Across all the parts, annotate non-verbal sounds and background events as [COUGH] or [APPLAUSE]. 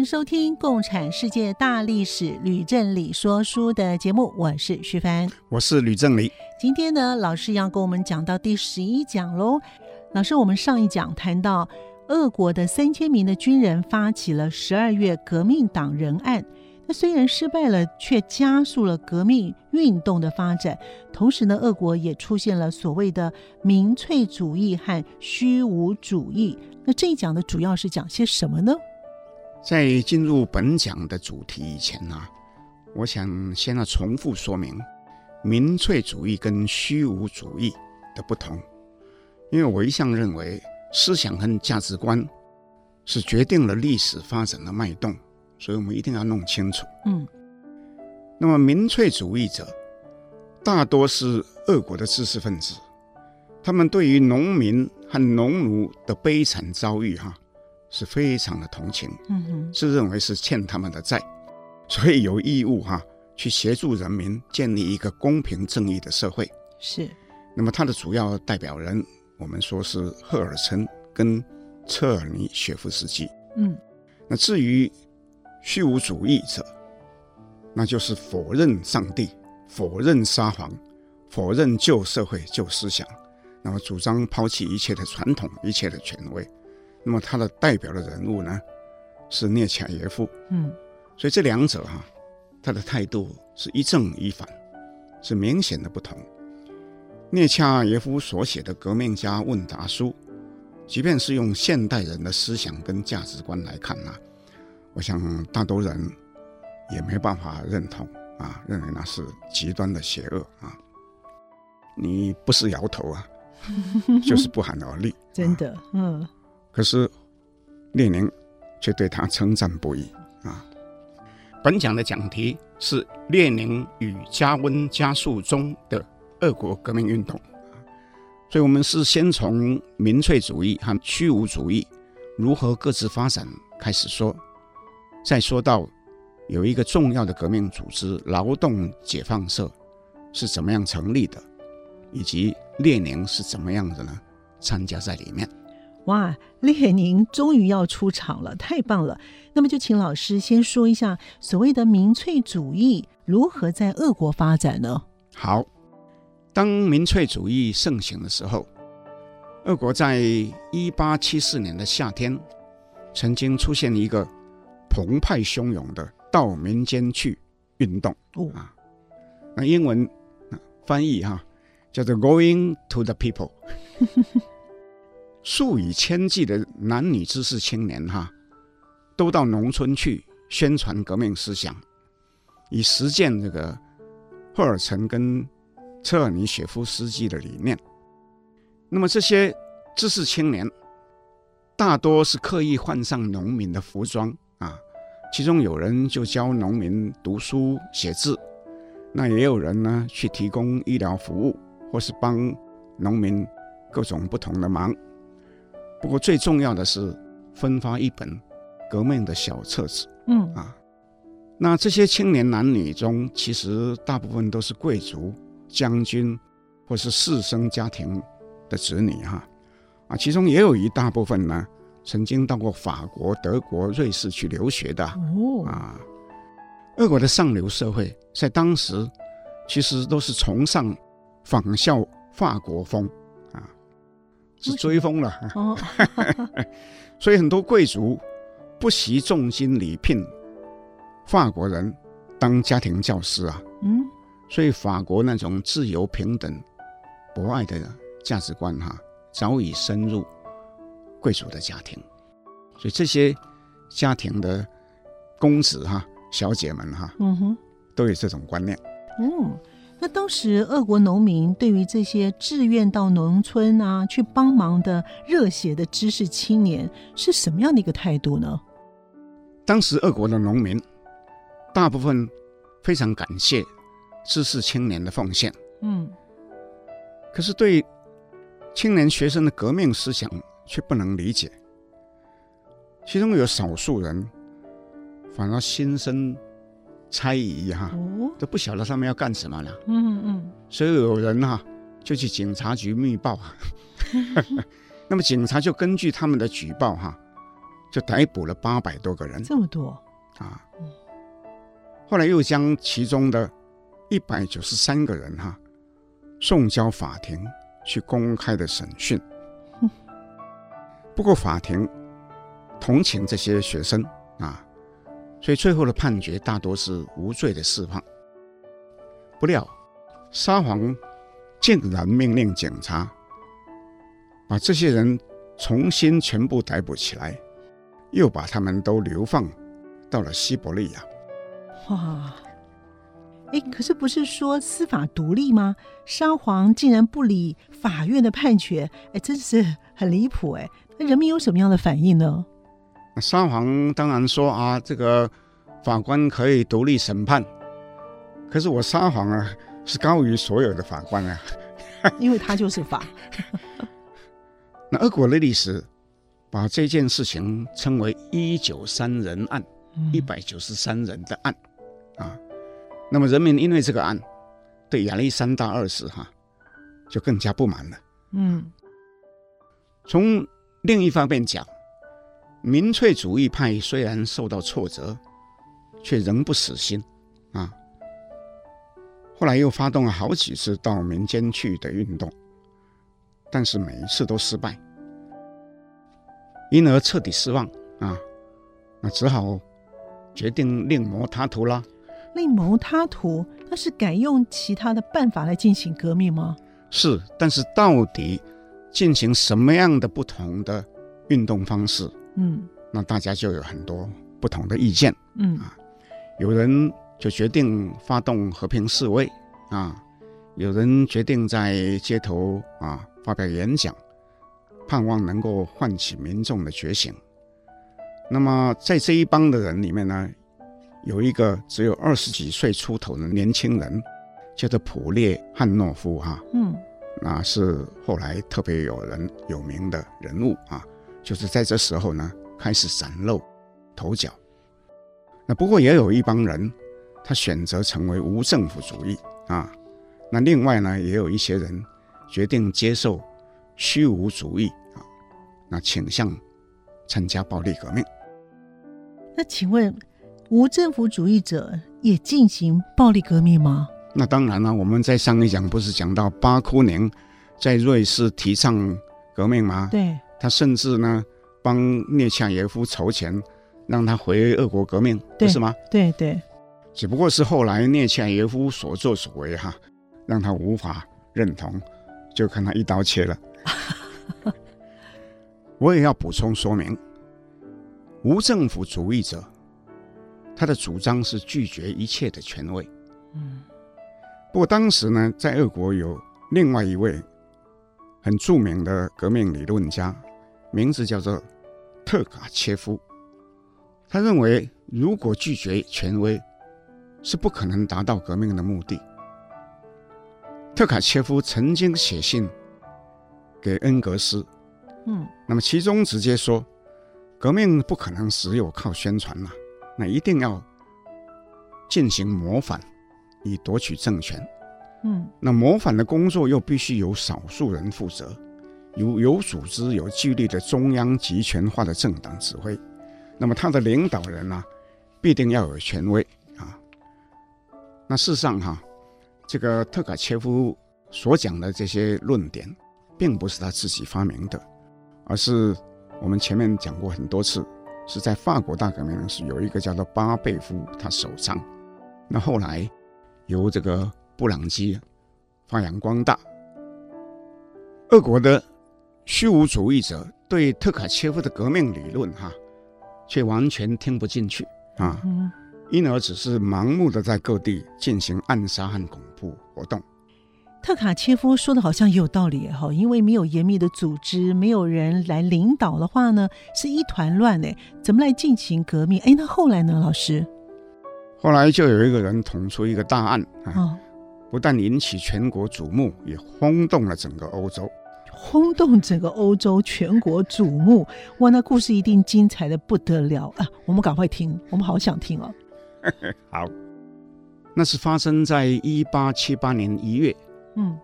迎收听《共产世界大历史》吕正理说书的节目，我是徐帆，我是吕正理。今天呢，老师要跟我们讲到第十一讲喽。老师，我们上一讲谈到，俄国的三千名的军人发起了十二月革命党人案，那虽然失败了，却加速了革命运动的发展。同时呢，俄国也出现了所谓的民粹主义和虚无主义。那这一讲的主要是讲些什么呢？在进入本讲的主题以前呢、啊，我想先要重复说明民粹主义跟虚无主义的不同，因为我一向认为思想和价值观是决定了历史发展的脉动，所以我们一定要弄清楚。嗯，那么民粹主义者大多是俄国的知识分子，他们对于农民和农奴的悲惨遭遇，哈。是非常的同情，嗯哼，自认为是欠他们的债，所以有义务哈、啊、去协助人民建立一个公平正义的社会。是，那么他的主要代表人，我们说是赫尔岑跟车尔尼雪夫斯基。嗯，那至于虚无主义者，那就是否认上帝、否认沙皇、否认旧社会、旧思想，那么主张抛弃一切的传统、一切的权威。那么他的代表的人物呢，是聂恰耶夫。嗯，所以这两者哈、啊，他的态度是一正一反，是明显的不同。聂恰耶夫所写的《革命家问答书》，即便是用现代人的思想跟价值观来看呢、啊，我想大多人也没办法认同啊，认为那是极端的邪恶啊。你不是摇头啊，[LAUGHS] 就是不寒而栗。真的，嗯。可是，列宁却对他称赞不已啊！本讲的讲题是列宁与加温加速中的俄国革命运动，所以我们是先从民粹主义和虚无主义如何各自发展开始说，再说到有一个重要的革命组织——劳动解放社是怎么样成立的，以及列宁是怎么样的呢？参加在里面。哇，列宁终于要出场了，太棒了！那么就请老师先说一下所谓的民粹主义如何在俄国发展呢？好，当民粹主义盛行的时候，俄国在一八七四年的夏天，曾经出现一个澎湃汹涌的到民间去运动。哦啊，那英文翻译哈叫做 “Going to the people”。数以千计的男女知识青年哈，都到农村去宣传革命思想，以实践这个赫尔岑跟车尔尼雪夫斯基的理念。那么这些知识青年大多是刻意换上农民的服装啊，其中有人就教农民读书写字，那也有人呢去提供医疗服务，或是帮农民各种不同的忙。不过最重要的是分发一本革命的小册子，嗯。啊，那这些青年男女中，其实大部分都是贵族、将军或是士绅家庭的子女哈，啊，其中也有一大部分呢，曾经到过法国、德国、瑞士去留学的，哦。啊，俄国的上流社会在当时其实都是崇尚仿效法国风。是追风了，哦、[LAUGHS] 所以很多贵族不惜重金礼聘法国人当家庭教师啊。嗯，所以法国那种自由、平等、博爱的价值观哈、啊，早已深入贵族的家庭。所以这些家庭的公子哈、啊、小姐们哈、啊，嗯哼，都有这种观念。嗯。那当时俄国农民对于这些志愿到农村啊去帮忙的热血的知识青年是什么样的一个态度呢？当时俄国的农民大部分非常感谢知识青年的奉献，嗯，可是对青年学生的革命思想却不能理解，其中有少数人反而心生。猜疑哈，都不晓得他们要干什么了。嗯嗯，所以有人哈就去警察局密报啊。[LAUGHS] 那么警察就根据他们的举报哈，就逮捕了八百多个人。这么多啊！后来又将其中的一百九十三个人哈送交法庭去公开的审讯。[LAUGHS] 不过法庭同情这些学生啊。所以最后的判决大多是无罪的释放。不料，沙皇竟然命令警察把这些人重新全部逮捕起来，又把他们都流放到了西伯利亚。哇！哎，可是不是说司法独立吗？沙皇竟然不理法院的判决，哎，真是很离谱哎！那人民有什么样的反应呢？沙皇当然说啊，这个法官可以独立审判，可是我沙皇啊是高于所有的法官啊，[LAUGHS] 因为他就是法。那俄国的历史把这件事情称为“一九三人案”，一百九十三人的案啊。那么人民因为这个案，对亚历山大二世哈就更加不满了。嗯，从另一方面讲。民粹主义派虽然受到挫折，却仍不死心，啊！后来又发动了好几次到民间去的运动，但是每一次都失败，因而彻底失望啊！那只好决定另谋他途啦。另谋他途，那是改用其他的办法来进行革命吗？是，但是到底进行什么样的不同的运动方式？嗯，那大家就有很多不同的意见。嗯啊，有人就决定发动和平示威啊，有人决定在街头啊发表演讲，盼望能够唤起民众的觉醒。那么在这一帮的人里面呢，有一个只有二十几岁出头的年轻人，叫做普列汉诺夫哈。嗯，那是后来特别有人有名的人物啊。就是在这时候呢，开始崭露头角。那不过也有一帮人，他选择成为无政府主义啊。那另外呢，也有一些人决定接受虚无主义啊，那倾向参加暴力革命。那请问，无政府主义者也进行暴力革命吗？那当然了，我们在上一讲不是讲到巴库宁在瑞士提倡革命吗？对。他甚至呢，帮聂恰耶夫筹钱，让他回俄国革命，不是吗？对对。只不过是后来聂恰耶夫所作所为哈，让他无法认同，就看他一刀切了。[LAUGHS] 我也要补充说明，无政府主义者，他的主张是拒绝一切的权威。嗯。不过当时呢，在俄国有另外一位很著名的革命理论家。名字叫做特卡切夫，他认为如果拒绝权威，是不可能达到革命的目的。特卡切夫曾经写信给恩格斯，嗯，那么其中直接说，革命不可能只有靠宣传了，那一定要进行谋反，以夺取政权。嗯，那谋反的工作又必须由少数人负责。有有组织、有纪律的中央集权化的政党指挥，那么他的领导人呢、必定要有权威啊。那事实上哈、这个特卡切夫所讲的这些论点，并不是他自己发明的，而是我们前面讲过很多次，是在法国大革命时有一个叫做巴贝夫他首倡，那后来由这个布朗基发扬光大，俄国的。虚无主义者对特卡切夫的革命理论哈，却完全听不进去啊，因而只是盲目的在各地进行暗杀和恐怖活动。特卡切夫说的好像也有道理哈，因为没有严密的组织，没有人来领导的话呢，是一团乱哎，怎么来进行革命？哎，那后来呢，老师？后来就有一个人捅出一个大案啊，哦、不但引起全国瞩目，也轰动了整个欧洲。轰动整个欧洲，全国瞩目，哇，那故事一定精彩的不得了啊！我们赶快听，我们好想听哦。[LAUGHS] 好，那是发生在一八七八年一月。嗯，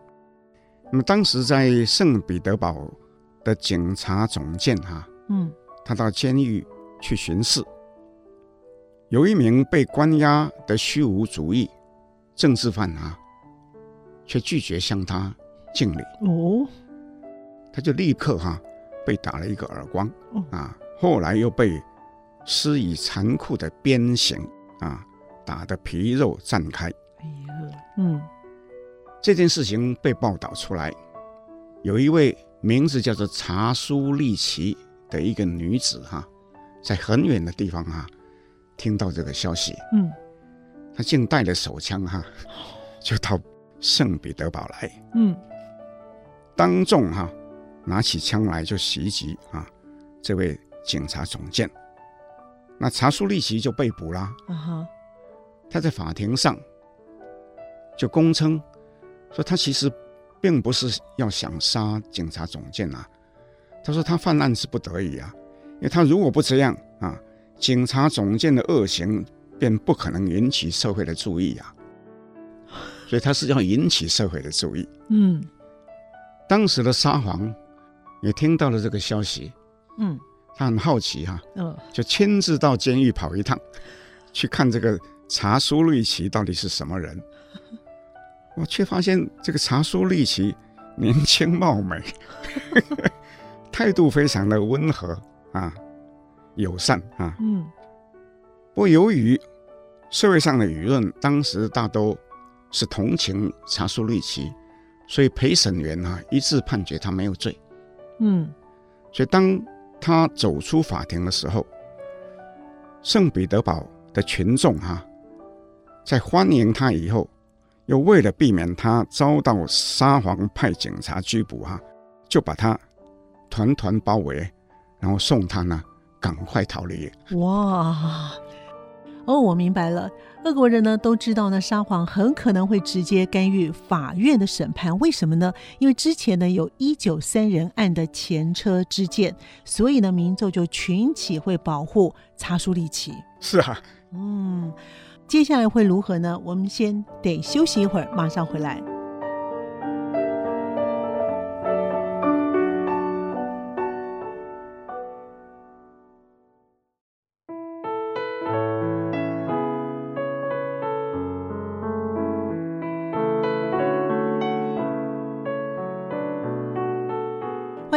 那么当时在圣彼得堡的警察总监哈、啊，嗯，他到监狱去巡视，有一名被关押的虚无主义政治犯啊，却拒绝向他敬礼。哦，他就立刻哈、啊、被打了一个耳光。哦、啊，后来又被施以残酷的鞭刑啊，打得皮肉绽开。哎呀，嗯。这件事情被报道出来，有一位名字叫做查苏利奇的一个女子哈，在很远的地方哈，听到这个消息，嗯，她竟带着手枪哈，就到圣彼得堡来，嗯，当众哈拿起枪来就袭击啊这位警察总监，那查苏利奇就被捕啦，啊哈，他在法庭上就供称。说他其实并不是要想杀警察总监啊，他说他犯案是不得已啊，因为他如果不这样啊，警察总监的恶行便不可能引起社会的注意啊，[LAUGHS] 所以他是要引起社会的注意。嗯，当时的沙皇也听到了这个消息，嗯，他很好奇哈、啊，嗯，就亲自到监狱跑一趟，去看这个查苏利奇到底是什么人。[LAUGHS] 我却发现这个查苏利奇年轻貌美，[LAUGHS] 态度非常的温和啊，友善啊。嗯。不过由于社会上的舆论当时大都是同情查苏利奇，所以陪审员啊一致判决他没有罪。嗯。所以当他走出法庭的时候，圣彼得堡的群众哈、啊，在欢迎他以后。又为了避免他遭到沙皇派警察拘捕，哈，就把他团团包围，然后送他呢赶快逃离。哇，哦，我明白了，俄国人呢都知道呢沙皇很可能会直接干预法院的审判，为什么呢？因为之前呢有一九三人案的前车之鉴，所以呢民众就群起会保护查苏利奇。是啊，嗯。接下来会如何呢？我们先得休息一会儿，马上回来。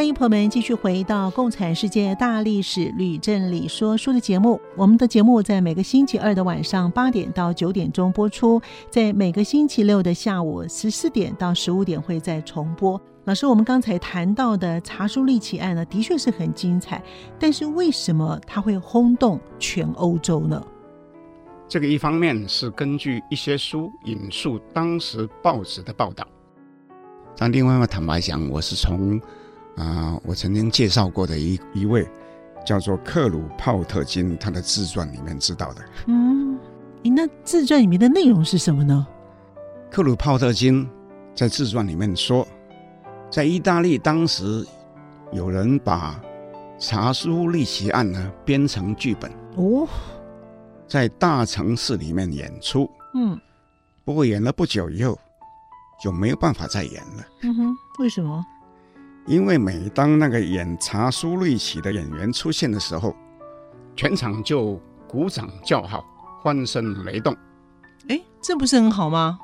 迎朋友们继续回到《共产世界大历史吕振理说书》的节目。我们的节目在每个星期二的晚上八点到九点钟播出，在每个星期六的下午十四点到十五点会再重播。老师，我们刚才谈到的查书利奇案呢，的确是很精彩，但是为什么它会轰动全欧洲呢？这个一方面是根据一些书引述当时报纸的报道，但另外嘛，坦白讲，我是从。啊、呃，我曾经介绍过的一一位叫做克鲁泡特金，他的自传里面知道的。嗯，你那自传里面的内容是什么呢？克鲁泡特金在自传里面说，在意大利当时有人把查苏利奇案呢编成剧本哦，在大城市里面演出。嗯，不过演了不久以后就没有办法再演了。嗯哼，为什么？因为每当那个演查苏瑞奇的演员出现的时候，全场就鼓掌叫好，欢声雷动。哎，这不是很好吗？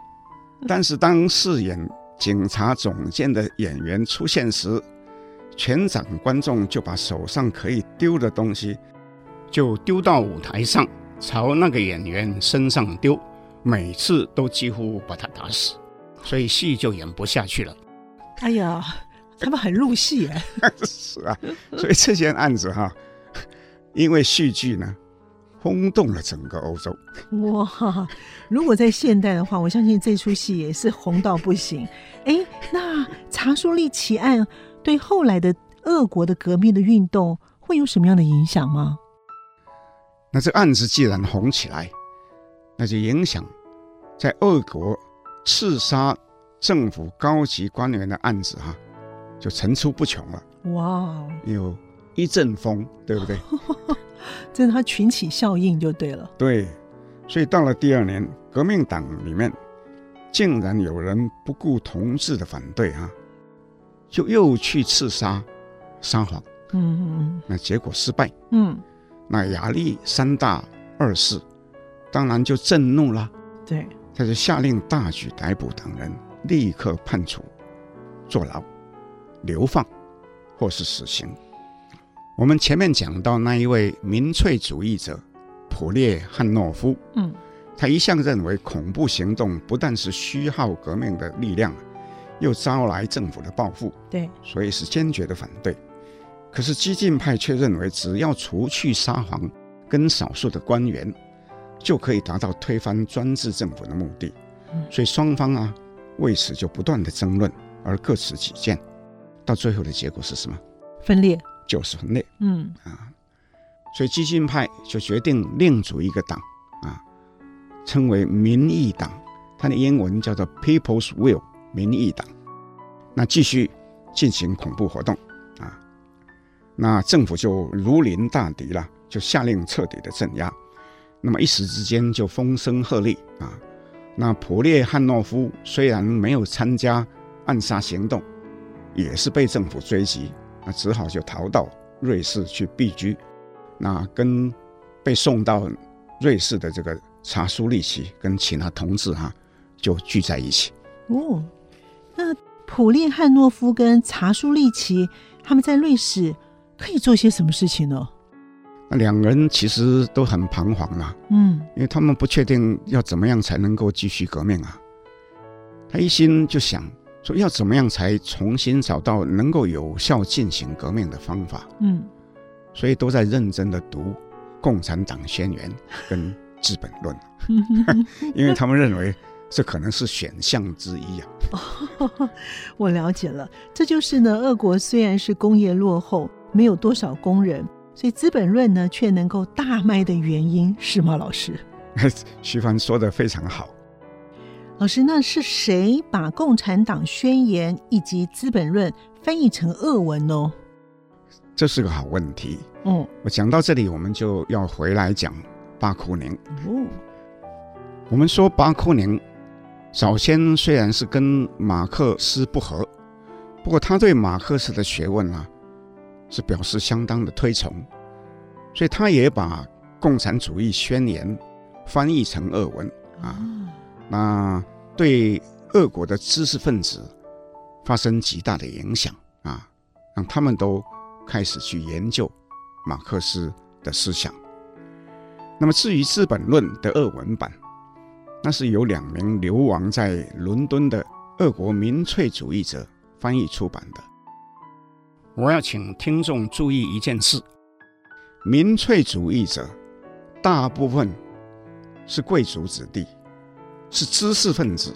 但是当饰演警察总监的演员出现时，全场观众就把手上可以丢的东西，就丢到舞台上，朝那个演员身上丢，每次都几乎把他打死，所以戏就演不下去了。哎呀！他们很入戏哎，[LAUGHS] 是啊，所以这件案子哈，因为戏剧呢轰动了整个欧洲。哇！如果在现代的话，我相信这出戏也是红到不行。哎，那查书利奇案对后来的俄国的革命的运动会有什么样的影响吗？那这案子既然红起来，那就影响在俄国刺杀政府高级官员的案子哈、啊，就层出不穷了。哇！有一阵风，对不对？[LAUGHS] 这是他群起效应就对了。对，所以到了第二年，革命党里面竟然有人不顾同志的反对啊，就又去刺杀沙皇。嗯嗯嗯。那结果失败。嗯。那亚历山大二世当然就震怒了。对。他就下令大举逮捕党人，立刻判处坐牢、流放或是死刑。我们前面讲到那一位民粹主义者普列汉诺夫，嗯，他一向认为恐怖行动不但是虚耗革命的力量，又招来政府的报复，对，所以是坚决的反对。可是激进派却认为，只要除去沙皇跟少数的官员，就可以达到推翻专制政府的目的。所以双方啊，为此就不断的争论，而各持己见，到最后的结果是什么？分裂。就是分裂，嗯啊，所以激进派就决定另组一个党啊，称为民意党，它的英文叫做 People's Will 民意党。那继续进行恐怖活动啊，那政府就如临大敌了，就下令彻底的镇压。那么一时之间就风声鹤唳啊。那普列汉诺夫虽然没有参加暗杀行动，也是被政府追击。那只好就逃到瑞士去避居，那跟被送到瑞士的这个查苏利奇跟其他同志哈就聚在一起。哦，那普列汉诺夫跟查苏利奇他们在瑞士可以做些什么事情呢？那两个人其实都很彷徨啊，嗯，因为他们不确定要怎么样才能够继续革命啊，他一心就想。说要怎么样才重新找到能够有效进行革命的方法？嗯，所以都在认真的读《共产党宣言 [LAUGHS]》跟《资本论》，[LAUGHS] 因为他们认为这可能是选项之一啊。哦，[LAUGHS] 我了解了，这就是呢，俄国虽然是工业落后，没有多少工人，所以《资本论》呢却能够大卖的原因，是吗？老师，徐帆说的非常好。老师，那是谁把《共产党宣言》以及《资本论》翻译成俄文呢？这是个好问题。嗯，我讲到这里，我们就要回来讲巴库宁。哦，我们说巴库宁早先虽然是跟马克思不合，不过他对马克思的学问啊是表示相当的推崇，所以他也把《共产主义宣言》翻译成俄文啊。那对俄国的知识分子发生极大的影响啊，让他们都开始去研究马克思的思想。那么至于《资本论》的俄文版，那是由两名流亡在伦敦的俄国民粹主义者翻译出版的。我要请听众注意一件事：民粹主义者大部分是贵族子弟。是知识分子，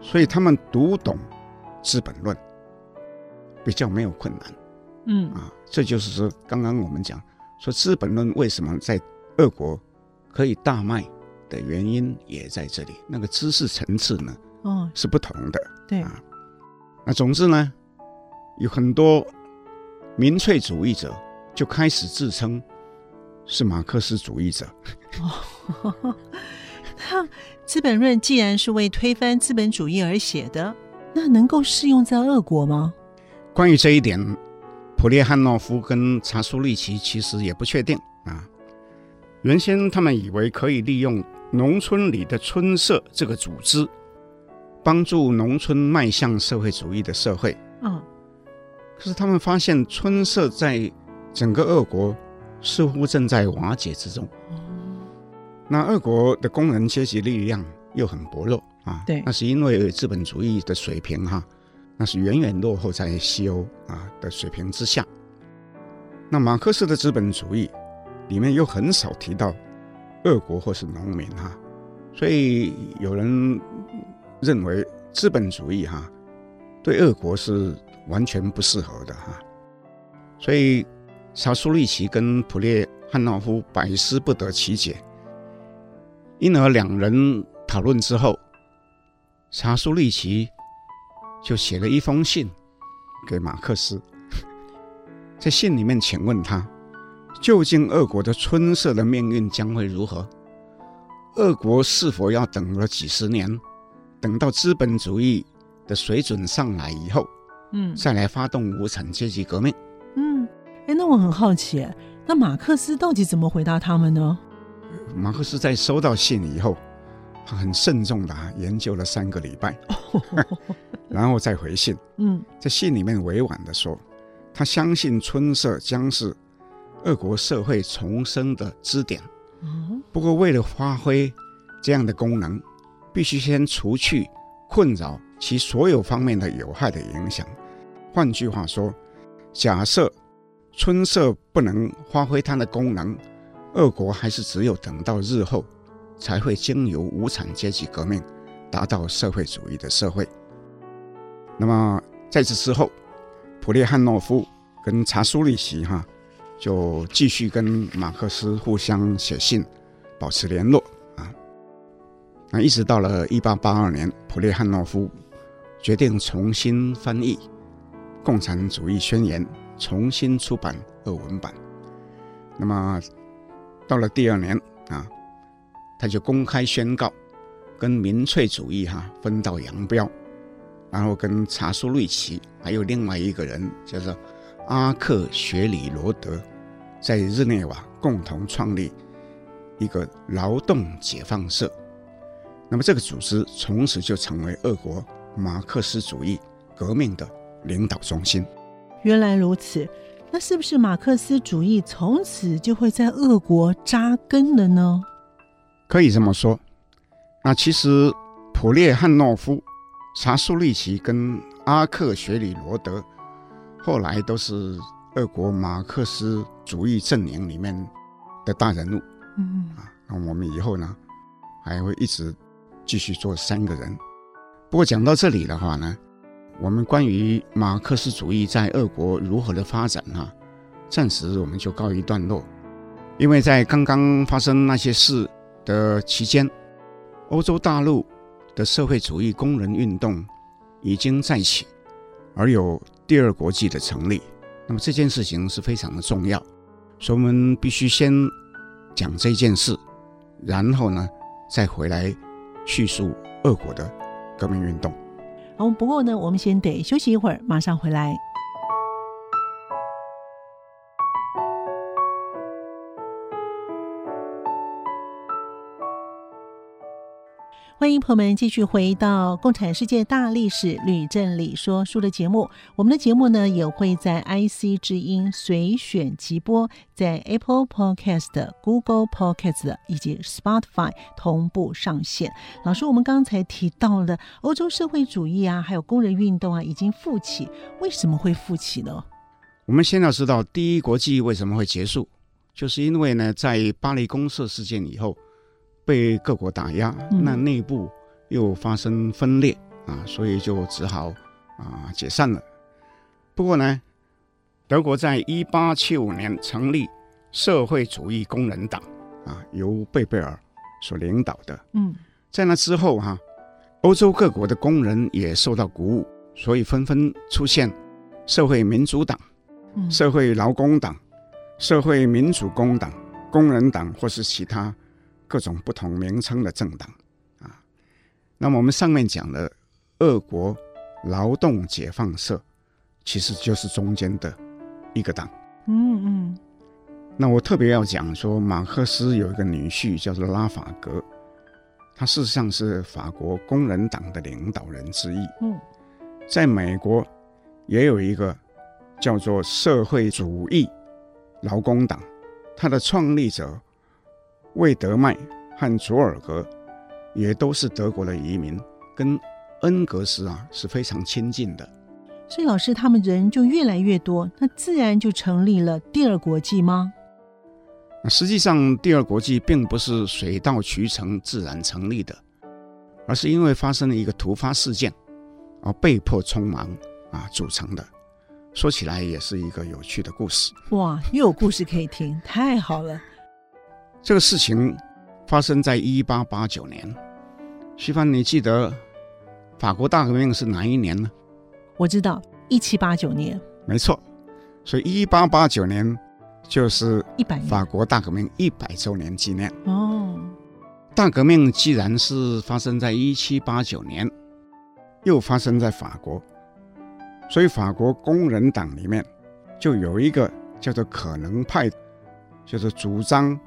所以他们读懂《资本论》比较没有困难。嗯啊，这就是说，刚刚我们讲说《资本论》为什么在俄国可以大卖的原因也在这里。那个知识层次呢，哦，是不同的。对啊，那总之呢，有很多民粹主义者就开始自称是马克思主义者。哦《[LAUGHS] [LAUGHS] 资本论》既然是为推翻资本主义而写的，那能够适用在俄国吗？关于这一点，普列汉诺夫跟查苏利奇其实也不确定啊。原先他们以为可以利用农村里的村社这个组织，帮助农村迈向社会主义的社会。嗯。可是他们发现，村社在整个俄国似乎正在瓦解之中。那俄国的工人阶级力量又很薄弱啊，对，那是因为资本主义的水平哈，那是远远落后在西欧啊的水平之下。那马克思的资本主义里面又很少提到俄国或是农民哈，所以有人认为资本主义哈对俄国是完全不适合的哈，所以查苏利奇跟普列汉诺夫百思不得其解，因而两人讨论之后，查苏利奇就写了一封信给马克思，在信里面请问他。究竟俄国的春色的命运将会如何？俄国是否要等了几十年，等到资本主义的水准上来以后，嗯，再来发动无产阶级革命？嗯，哎，那我很好奇，那马克思到底怎么回答他们呢？马克思在收到信以后，他很慎重的研究了三个礼拜，[LAUGHS] 然后再回信。嗯，在信里面委婉的说，他相信春色将是。俄国社会重生的支点。不过，为了发挥这样的功能，必须先除去困扰其所有方面的有害的影响。换句话说，假设春色不能发挥它的功能，俄国还是只有等到日后，才会经由无产阶级革命达到社会主义的社会。那么，在此之后，普列汉诺夫跟查苏利奇哈。就继续跟马克思互相写信，保持联络啊。那一直到了一八八二年，普列汉诺夫决定重新翻译《共产主义宣言》，重新出版俄文版。那么到了第二年啊，他就公开宣告跟民粹主义哈、分道扬镳，然后跟查苏瑞奇还有另外一个人叫做阿克雪里罗德。在日内瓦共同创立一个劳动解放社，那么这个组织从此就成为俄国马克思主义革命的领导中心。原来如此，那是不是马克思主义从此就会在俄国扎根了呢？可以这么说。那其实普列汉诺夫、查苏利奇跟阿克雪里罗德后来都是。俄国马克思主义阵营里面的大人物，嗯啊，那我们以后呢还会一直继续做三个人。不过讲到这里的话呢，我们关于马克思主义在俄国如何的发展哈，暂时我们就告一段落。因为在刚刚发生那些事的期间，欧洲大陆的社会主义工人运动已经再起，而有第二国际的成立。那么这件事情是非常的重要，所以我们必须先讲这件事，然后呢，再回来叙述俄国的革命运动。好，不过呢，我们先得休息一会儿，马上回来。欢迎朋友们继续回到《共产世界大历史吕振理说书》的节目。我们的节目呢也会在 IC 之音随选即播，在 Apple Podcast、Google Podcast 以及 Spotify 同步上线。老师，我们刚才提到了欧洲社会主义啊，还有工人运动啊，已经复起。为什么会复起呢？我们先要知道第一国际为什么会结束，就是因为呢，在巴黎公社事件以后。被各国打压，那内部又发生分裂啊，所以就只好啊解散了。不过呢，德国在一八七五年成立社会主义工人党啊，由贝贝尔所领导的。嗯，在那之后哈、啊，欧洲各国的工人也受到鼓舞，所以纷纷出现社会民主党、社会劳工党、社会民主工党、工人党或是其他。各种不同名称的政党啊，那么我们上面讲的俄国劳动解放社，其实就是中间的一个党。嗯嗯。那我特别要讲说，马克思有一个女婿叫做拉法格，他事实上是法国工人党的领导人之一。嗯，在美国也有一个叫做社会主义劳工党，它的创立者。魏德迈和佐尔格也都是德国的移民，跟恩格斯啊是非常亲近的。所以老师他们人就越来越多，那自然就成立了第二国际吗？那实际上，第二国际并不是水到渠成自然成立的，而是因为发生了一个突发事件，而被迫匆忙啊组成的。说起来也是一个有趣的故事。哇，又有故事可以听，太好了。这个事情发生在一八八九年。徐帆，你记得法国大革命是哪一年呢？我知道，一七八九年。没错，所以一八八九年就是一百法国大革命一百周年纪念。哦，大革命既然是发生在一七八九年，又发生在法国，所以法国工人党里面就有一个叫做可能派，就是主张。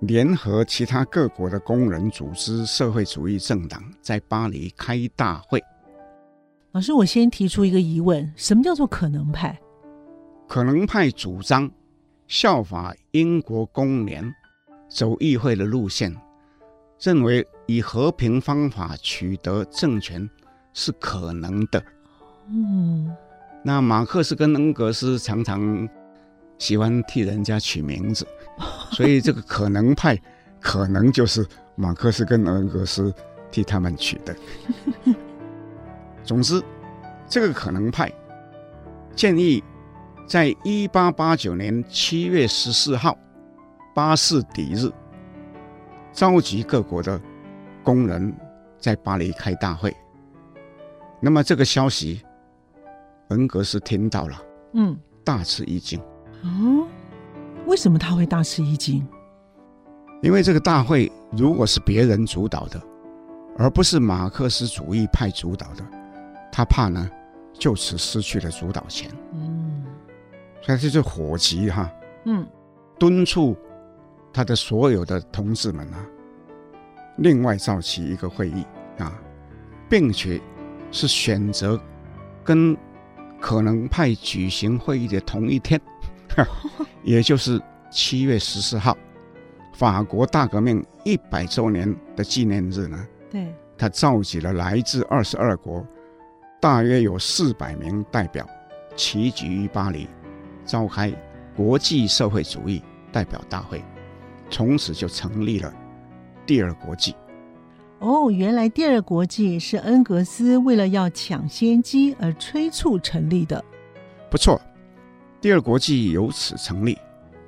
联合其他各国的工人组织社会主义政党，在巴黎开大会。老师，我先提出一个疑问：什么叫做可能派？可能派主张效法英国工联，走议会的路线，认为以和平方法取得政权是可能的。嗯，那马克思跟恩格斯常常喜欢替人家取名字。所以这个可能派，[LAUGHS] 可能就是马克思跟恩格斯替他们取的。[LAUGHS] 总之，这个可能派建议，在一八八九年七月十四号巴士底日，召集各国的工人在巴黎开大会。那么这个消息，恩格斯听到了，嗯，大吃一惊。哦。为什么他会大吃一惊？因为这个大会如果是别人主导的，而不是马克思主义派主导的，他怕呢就此失去了主导权。嗯，所以这就火急哈，嗯，敦促他的所有的同志们啊，另外召集一个会议啊，并且是选择跟可能派举行会议的同一天。[LAUGHS] 也就是七月十四号，法国大革命一百周年的纪念日呢。对，他召集了来自二十二国，大约有四百名代表，齐聚于巴黎，召开国际社会主义代表大会，从此就成立了第二国际。哦，原来第二国际是恩格斯为了要抢先机而催促成立的。不错。第二国际由此成立，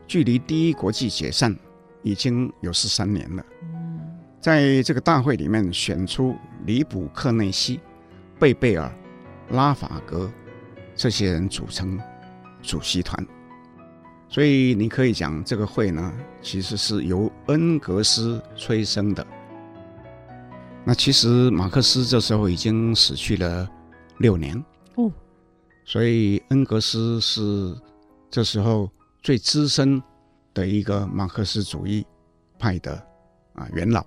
距离第一国际解散已经有十三年了。在这个大会里面选出里卜克内西、贝贝尔、拉法格这些人组成主席团，所以你可以讲这个会呢，其实是由恩格斯催生的。那其实马克思这时候已经死去了六年。所以恩格斯是这时候最资深的一个马克思主义派的啊元老。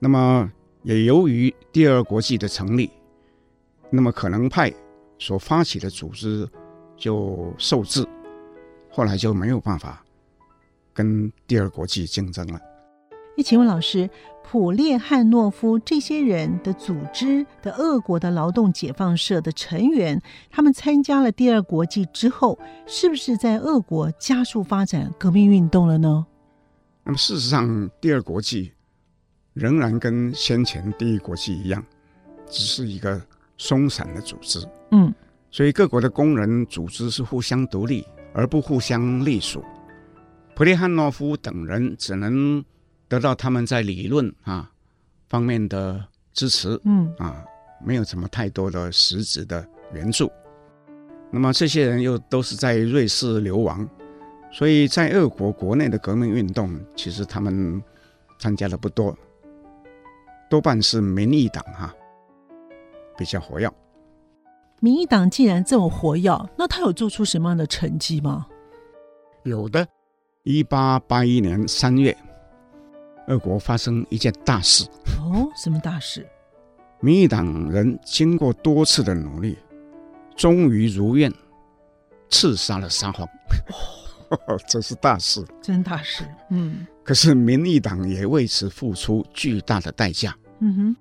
那么也由于第二国际的成立，那么可能派所发起的组织就受制，后来就没有办法跟第二国际竞争了。那请问老师，普列汉诺夫这些人的组织的俄国的劳动解放社的成员，他们参加了第二国际之后，是不是在俄国加速发展革命运动了呢？那么事实上，第二国际仍然跟先前第一国际一样，只是一个松散的组织。嗯，所以各国的工人组织是互相独立，而不互相隶属。普列汉诺夫等人只能。得到他们在理论啊方面的支持，嗯啊，没有什么太多的实质的援助。那么这些人又都是在瑞士流亡，所以在俄国国内的革命运动，其实他们参加的不多，多半是民意党哈、啊、比较活跃。民意党既然这么活跃，那他有做出什么样的成绩吗？有的，一八八一年三月。俄国发生一件大事哦，什么大事？民意党人经过多次的努力，终于如愿刺杀了沙皇。哦，[LAUGHS] 这是大事，真大事。嗯，可是民意党也为此付出巨大的代价。嗯哼，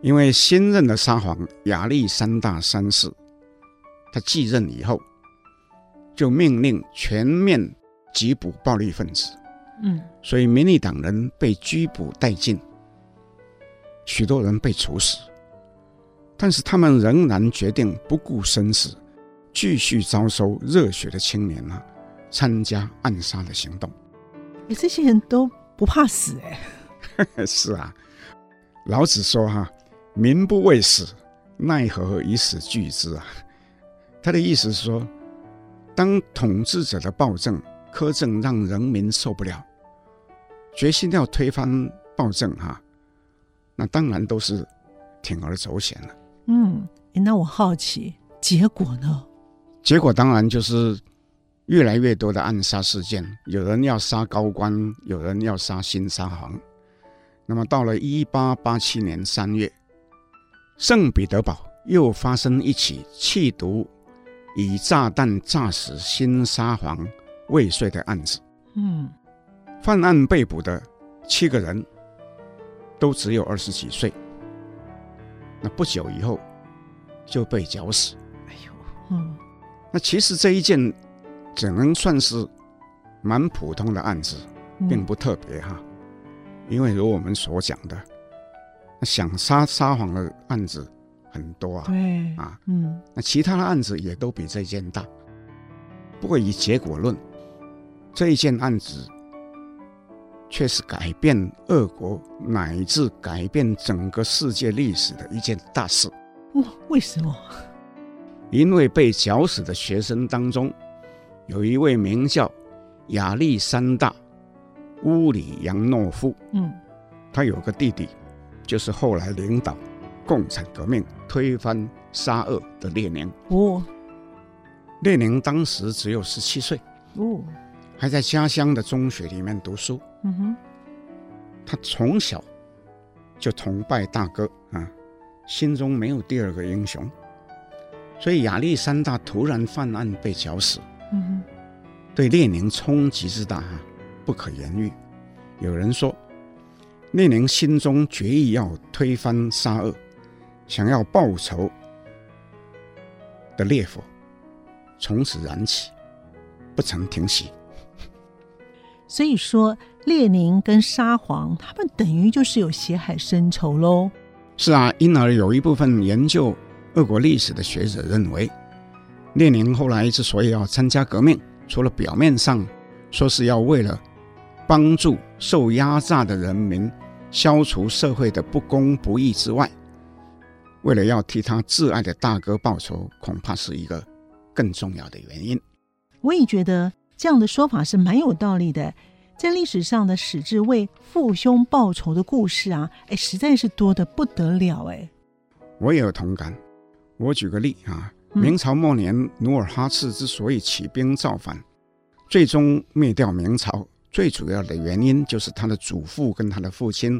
因为新任的沙皇亚历山大三世，他继任以后，就命令全面缉捕暴力分子。嗯，所以民进党人被拘捕殆尽，许多人被处死，但是他们仍然决定不顾生死，继续招收热血的青年啊，参加暗杀的行动。哎，这些人都不怕死哎。[LAUGHS] 是啊，老子说哈、啊，民不畏死，奈何以死惧之啊？他的意思是说，当统治者的暴政、苛政让人民受不了，决心要推翻暴政哈、啊。那当然都是铤而走险了。嗯，那我好奇结果呢？结果当然就是越来越多的暗杀事件，有人要杀高官，有人要杀新沙皇。那么到了一八八七年三月，圣彼得堡又发生一起弃毒以炸弹炸死新沙皇未遂的案子。嗯，犯案被捕的七个人。都只有二十几岁，那不久以后就被绞死。哎呦，嗯，那其实这一件只能算是蛮普通的案子，并不特别哈。因为如我们所讲的，想杀撒谎的案子很多啊，对啊，嗯，那其他的案子也都比这件大。不过以结果论，这一件案子。却是改变俄国乃至改变整个世界历史的一件大事。哇，为什么？因为被绞死的学生当中，有一位名叫亚历山大·乌里扬诺夫。嗯，他有个弟弟，就是后来领导共产革命、推翻沙俄的列宁。哦，列宁当时只有十七岁。哦。还在家乡的中学里面读书。嗯哼，他从小就崇拜大哥啊，心中没有第二个英雄，所以亚历山大突然犯案被绞死，嗯哼，对列宁冲击之大啊，不可言喻。有人说，列宁心中决意要推翻沙俄，想要报仇的烈火从此燃起，不曾停息。所以说，列宁跟沙皇他们等于就是有血海深仇喽。是啊，因而有一部分研究俄国历史的学者认为，列宁后来之所以要参加革命，除了表面上说是要为了帮助受压榨的人民消除社会的不公不义之外，为了要替他挚爱的大哥报仇，恐怕是一个更重要的原因。我也觉得。这样的说法是蛮有道理的，在历史上的史志为父兄报仇的故事啊，哎，实在是多得不得了哎。我也有同感。我举个例啊，明朝末年努尔哈赤之所以起兵造反，最终灭掉明朝，最主要的原因就是他的祖父跟他的父亲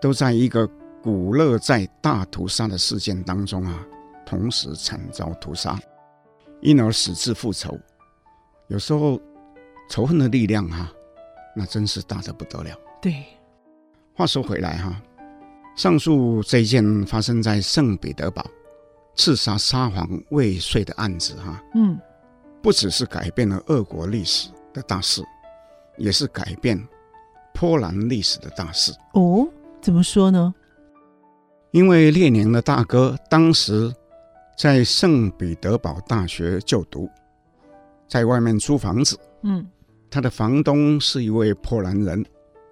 都在一个古勒寨大屠杀的事件当中啊，同时惨遭屠杀，因而矢志复仇。有时候仇恨的力量哈、啊，那真是大得不得了。对，话说回来哈、啊，上述这一件发生在圣彼得堡刺杀沙皇未遂的案子哈、啊，嗯，不只是改变了俄国历史的大事，也是改变波兰历史的大事。哦，怎么说呢？因为列宁的大哥当时在圣彼得堡大学就读。在外面租房子，嗯，他的房东是一位波兰人，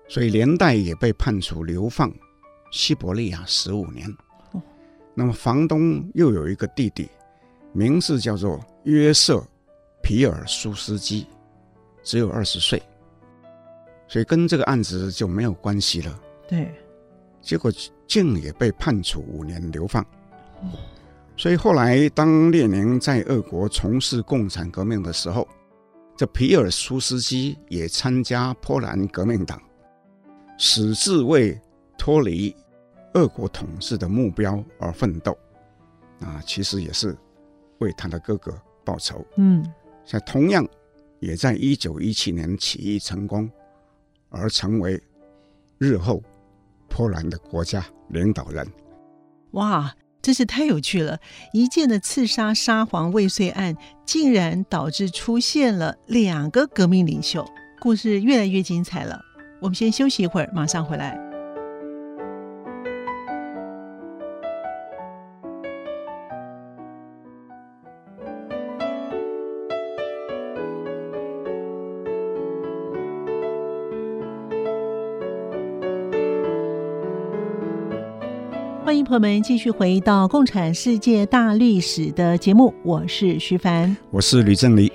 所以连带也被判处流放西伯利亚十五年。哦，那么房东又有一个弟弟，名字叫做约瑟皮尔苏斯基，只有二十岁，所以跟这个案子就没有关系了。对，结果竟也被判处五年流放。哦所以后来，当列宁在俄国从事共产革命的时候，这皮尔苏斯基也参加波兰革命党，矢志为脱离俄国统治的目标而奋斗。啊，其实也是为他的哥哥报仇。嗯，在同样也在一九一七年起义成功，而成为日后波兰的国家领导人。哇！真是太有趣了！一件的刺杀沙皇未遂案，竟然导致出现了两个革命领袖，故事越来越精彩了。我们先休息一会儿，马上回来。朋友们继续回到《共产世界大历史》的节目，我是徐凡，我是吕正离。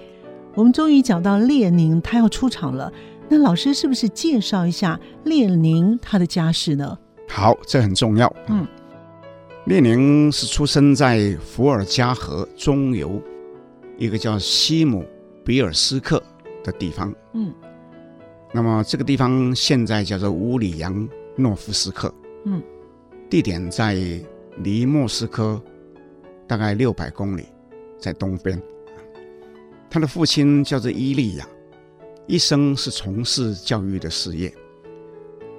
我们终于讲到列宁，他要出场了。那老师是不是介绍一下列宁他的家世呢？好，这很重要。嗯，列宁是出生在伏尔加河中游一个叫西姆比尔斯克的地方。嗯，那么这个地方现在叫做乌里扬诺夫斯克。嗯。地点在离莫斯科大概六百公里，在东边。他的父亲叫做伊利亚，一生是从事教育的事业，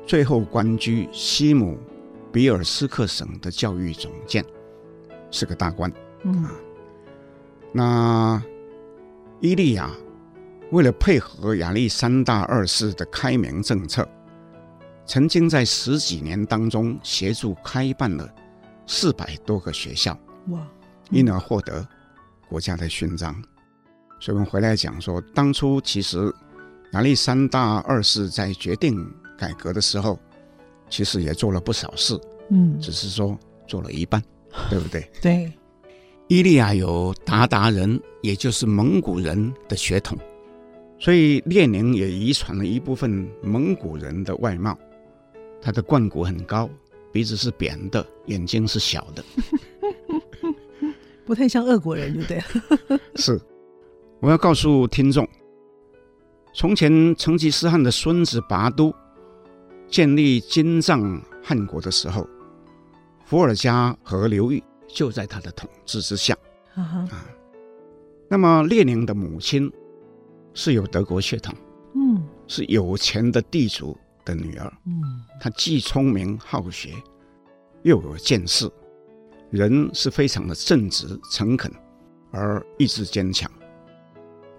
最后官居西姆比尔斯克省的教育总监，是个大官。嗯，那伊利亚为了配合亚历山大二世的开明政策。曾经在十几年当中协助开办了四百多个学校，哇！因而获得国家的勋章。所以我们回来讲说，当初其实亚历山大二世在决定改革的时候，其实也做了不少事，嗯，只是说做了一半，[LAUGHS] 对不对？对。伊利亚有鞑靼人，也就是蒙古人的血统，所以列宁也遗传了一部分蒙古人的外貌。他的冠骨很高，鼻子是扁的，眼睛是小的，[LAUGHS] 不太像俄国人，对不对？[LAUGHS] 是，我要告诉听众，从前成吉思汗的孙子拔都建立金帐汗国的时候，伏尔加河流域就在他的统治之下。Uh huh. 啊，那么列宁的母亲是有德国血统，嗯，是有钱的地主。的女儿，嗯，她既聪明好学，又有见识，人是非常的正直诚恳，而意志坚强。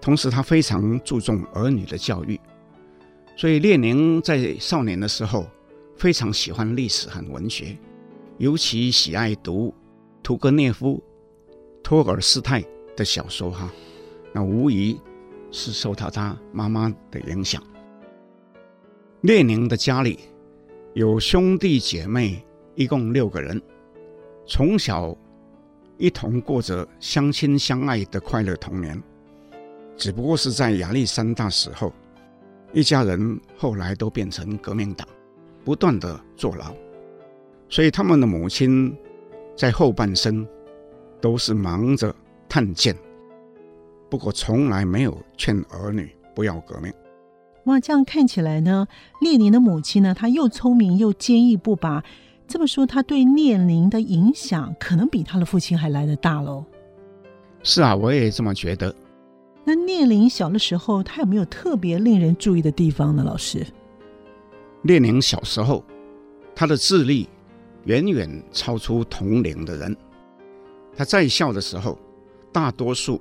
同时，她非常注重儿女的教育，所以列宁在少年的时候非常喜欢历史和文学，尤其喜爱读屠格涅夫、托尔斯泰的小说。哈，那无疑是受到他妈妈的影响。列宁的家里有兄弟姐妹，一共六个人，从小一同过着相亲相爱的快乐童年。只不过是在亚历山大死后，一家人后来都变成革命党，不断的坐牢，所以他们的母亲在后半生都是忙着探监，不过从来没有劝儿女不要革命。哇，这样看起来呢，列宁的母亲呢，她又聪明又坚毅不拔。这么说，她对列宁的影响可能比他的父亲还来得大喽。是啊，我也这么觉得。那列宁小的时候，他有没有特别令人注意的地方呢？老师，列宁小时候，他的智力远远超出同龄的人。他在校的时候，大多数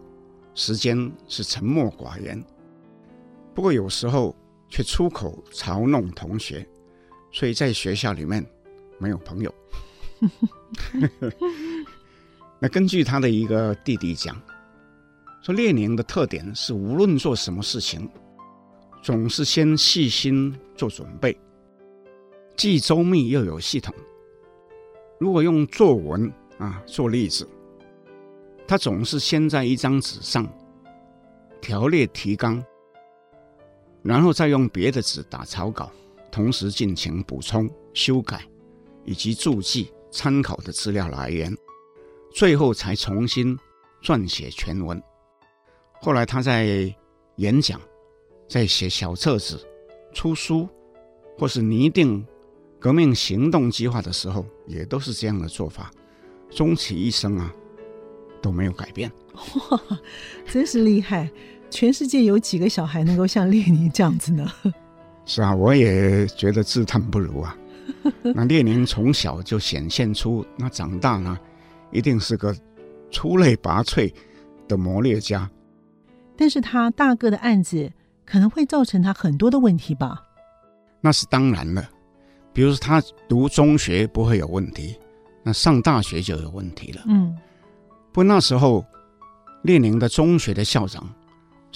时间是沉默寡言。不过有时候却出口嘲弄同学，所以在学校里面没有朋友。[LAUGHS] 那根据他的一个弟弟讲，说列宁的特点是无论做什么事情，总是先细心做准备，既周密又有系统。如果用作文啊做例子，他总是先在一张纸上条列提纲。然后再用别的纸打草稿，同时进行补充、修改，以及注记参考的资料来源，最后才重新撰写全文。后来他在演讲、在写小册子、出书，或是拟定革命行动计划的时候，也都是这样的做法。终其一生啊，都没有改变。哇，真是厉害！全世界有几个小孩能够像列宁这样子呢？是啊，我也觉得自叹不如啊。[LAUGHS] 那列宁从小就显现出，那长大呢，一定是个出类拔萃的谋略家。但是他大哥的案子可能会造成他很多的问题吧？那是当然了。比如说他读中学不会有问题，那上大学就有问题了。嗯，不过那时候列宁的中学的校长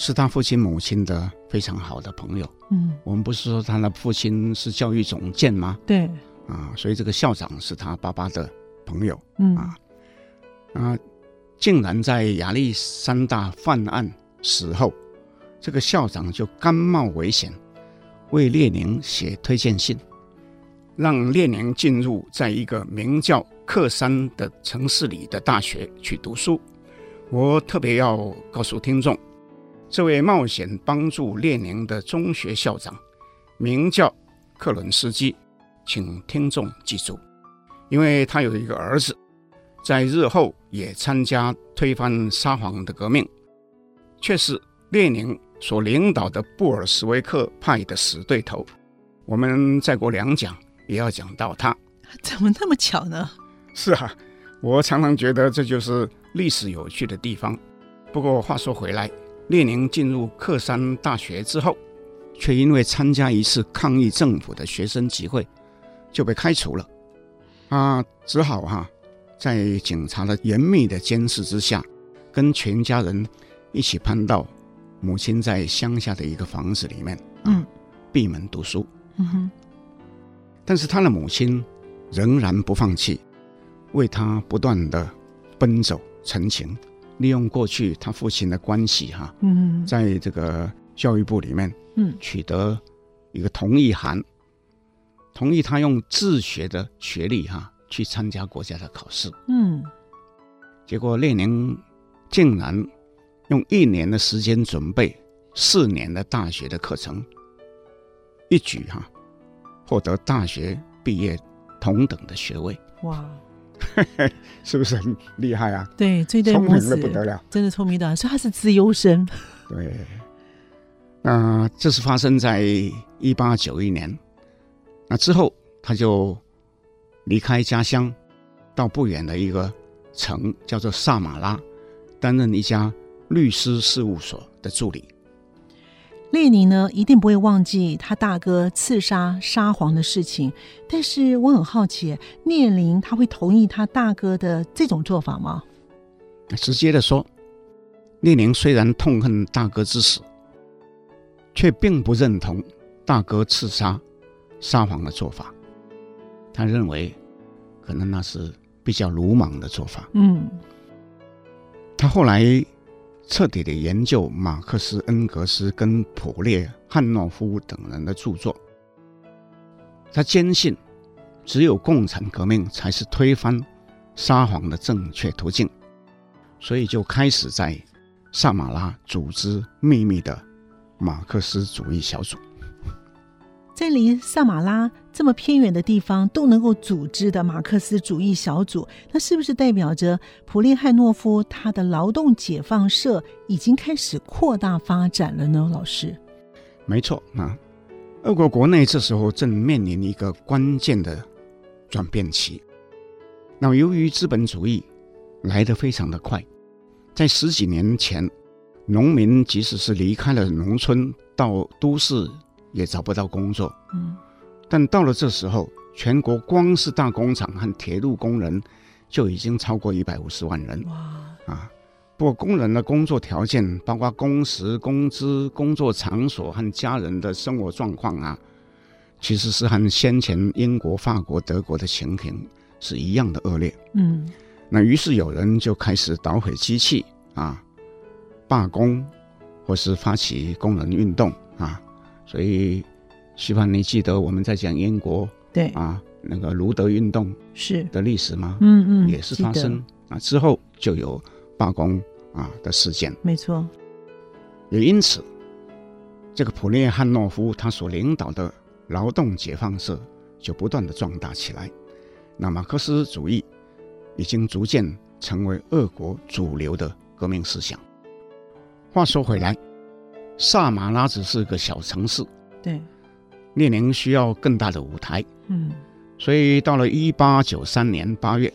是他父亲母亲的非常好的朋友。嗯，我们不是说他的父亲是教育总监吗？对。啊，所以这个校长是他爸爸的朋友。嗯啊，啊，竟然在亚历山大犯案死后，这个校长就甘冒危险，为列宁写推荐信，让列宁进入在一个名叫克山的城市里的大学去读书。我特别要告诉听众，这位冒险帮助列宁的中学校长，名叫克伦斯基。请听众记住，因为他有一个儿子，在日后也参加推翻沙皇的革命，却是列宁所领导的布尔什维克派的死对头。我们再过两讲也要讲到他，[LAUGHS] 怎么那么巧呢？是啊，我常常觉得这就是历史有趣的地方。不过话说回来，列宁进入克山大学之后，却因为参加一次抗议政府的学生集会。就被开除了，他，只好哈、啊，在警察的严密的监视之下，跟全家人一起搬到母亲在乡下的一个房子里面，嗯，闭门读书。嗯哼，但是他的母亲仍然不放弃，为他不断的奔走陈情，利用过去他父亲的关系哈、啊，嗯，在这个教育部里面，嗯，取得一个同意函。同意他用自学的学历哈、啊、去参加国家的考试，嗯，结果列宁竟然用一年的时间准备四年的大学的课程，一举哈、啊、获得大学毕业同等的学位。哇，[LAUGHS] 是不是很厉害啊？对，这对聪明的不得了，真的聪明的，所以他是自优生。[LAUGHS] 对，那、呃、这是发生在一八九一年。那之后，他就离开家乡，到不远的一个城，叫做萨马拉，担任一家律师事务所的助理。列宁呢，一定不会忘记他大哥刺杀沙皇的事情。但是我很好奇，列宁他会同意他大哥的这种做法吗？直接的说，列宁虽然痛恨大哥之死，却并不认同大哥刺杀。沙皇的做法，他认为可能那是比较鲁莽的做法。嗯，他后来彻底的研究马克思、恩格斯跟普列汉诺夫等人的著作，他坚信只有共产革命才是推翻沙皇的正确途径，所以就开始在萨马拉组织秘密的马克思主义小组。在离萨马拉这么偏远的地方都能够组织的马克思主义小组，那是不是代表着普列汉诺夫他的劳动解放社已经开始扩大发展了呢？老师，没错啊，俄国国内这时候正面临一个关键的转变期。那么由于资本主义来得非常的快，在十几年前，农民即使是离开了农村到都市。也找不到工作，嗯，但到了这时候，全国光是大工厂和铁路工人就已经超过一百五十万人，哇啊！不过工人的工作条件，包括工时、工资、工作场所和家人的生活状况啊，其实是和先前英国、法国、德国的情形是一样的恶劣，嗯。那于是有人就开始捣毁机器啊，罢工，或是发起工人运动啊。所以，希望你记得我们在讲英国对啊那个卢德运动是的历史吗？嗯嗯，也是发生啊之后就有罢工啊的事件。没错，也因此，这个普列汉诺夫他所领导的劳动解放社就不断的壮大起来。那马克思主义已经逐渐成为俄国主流的革命思想。话说回来。萨马拉只是个小城市，对，列宁需要更大的舞台，嗯，所以到了一八九三年八月，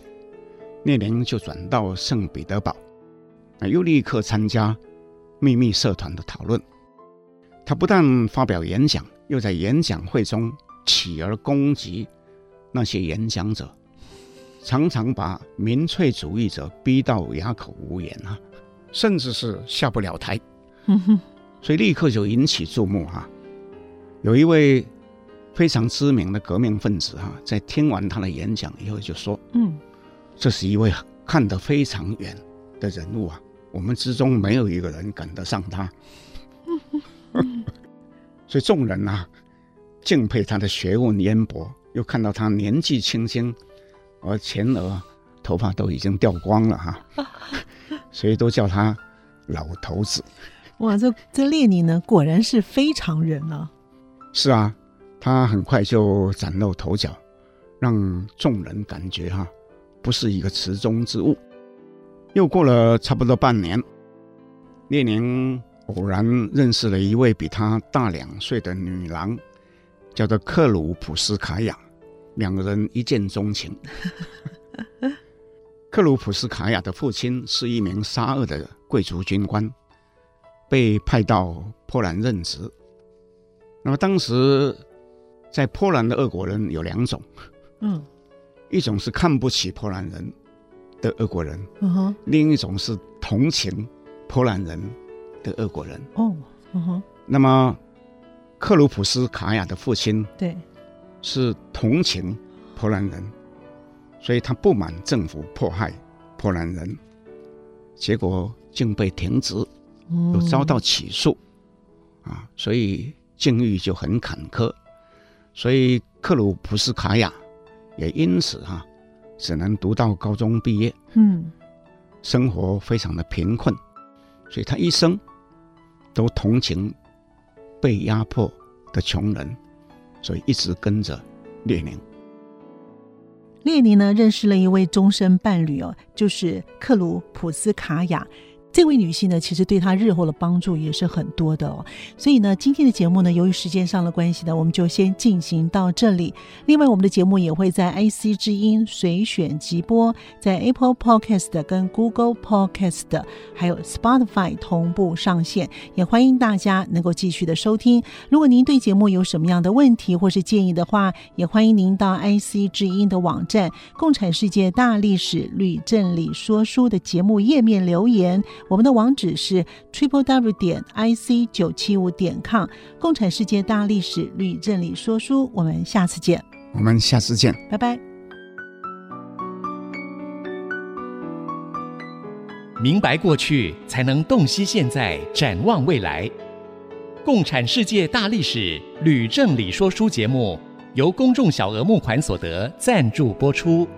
列宁就转到圣彼得堡，那又立刻参加秘密社团的讨论。他不但发表演讲，又在演讲会中起而攻击那些演讲者，常常把民粹主义者逼到哑口无言啊，甚至是下不了台。[LAUGHS] 所以立刻就引起注目哈。有一位非常知名的革命分子哈，在听完他的演讲以后就说：“嗯，这是一位看得非常远的人物啊，我们之中没有一个人赶得上他。[LAUGHS] ”所以众人啊，敬佩他的学问渊博，又看到他年纪轻轻，而前额头发都已经掉光了哈，[LAUGHS] 所以都叫他老头子。哇，这这列宁呢，果然是非常人啊！是啊，他很快就崭露头角，让众人感觉哈，不是一个池中之物。又过了差不多半年，列宁。偶然认识了一位比他大两岁的女郎，叫做克鲁普斯卡娅，两个人一见钟情。[LAUGHS] 克鲁普斯卡娅的父亲是一名沙俄的贵族军官，被派到波兰任职。那么当时在波兰的俄国人有两种，嗯，一种是看不起波兰人的俄国人，嗯哼，另一种是同情波兰人。的俄国人。哦，嗯哼，那么克鲁普斯卡娅的父亲对。是同情波兰人，所以他不满政府迫害波兰人，结果竟被停职，又遭到起诉，啊，所以境遇就很坎坷，所以克鲁普斯卡娅也因此哈、啊、只能读到高中毕业，嗯，生活非常的贫困，所以他一生。都同情被压迫的穷人，所以一直跟着列宁。列宁呢，认识了一位终身伴侣哦，就是克鲁普斯卡娅。这位女性呢，其实对她日后的帮助也是很多的哦。所以呢，今天的节目呢，由于时间上的关系呢，我们就先进行到这里。另外，我们的节目也会在 IC 之音随选即播，在 Apple Podcast 跟 Google Podcast 还有 Spotify 同步上线，也欢迎大家能够继续的收听。如果您对节目有什么样的问题或是建议的话，也欢迎您到 IC 之音的网站《共产世界大历史吕正理说书》的节目页面留言。我们的网址是 triple w 点 i c 九七五点 com。共产世界大历史吕正理说书，我们下次见。我们下次见，拜拜。明白过去，才能洞悉现在，展望未来。共产世界大历史吕正理说书节目由公众小额募款所得赞助播出。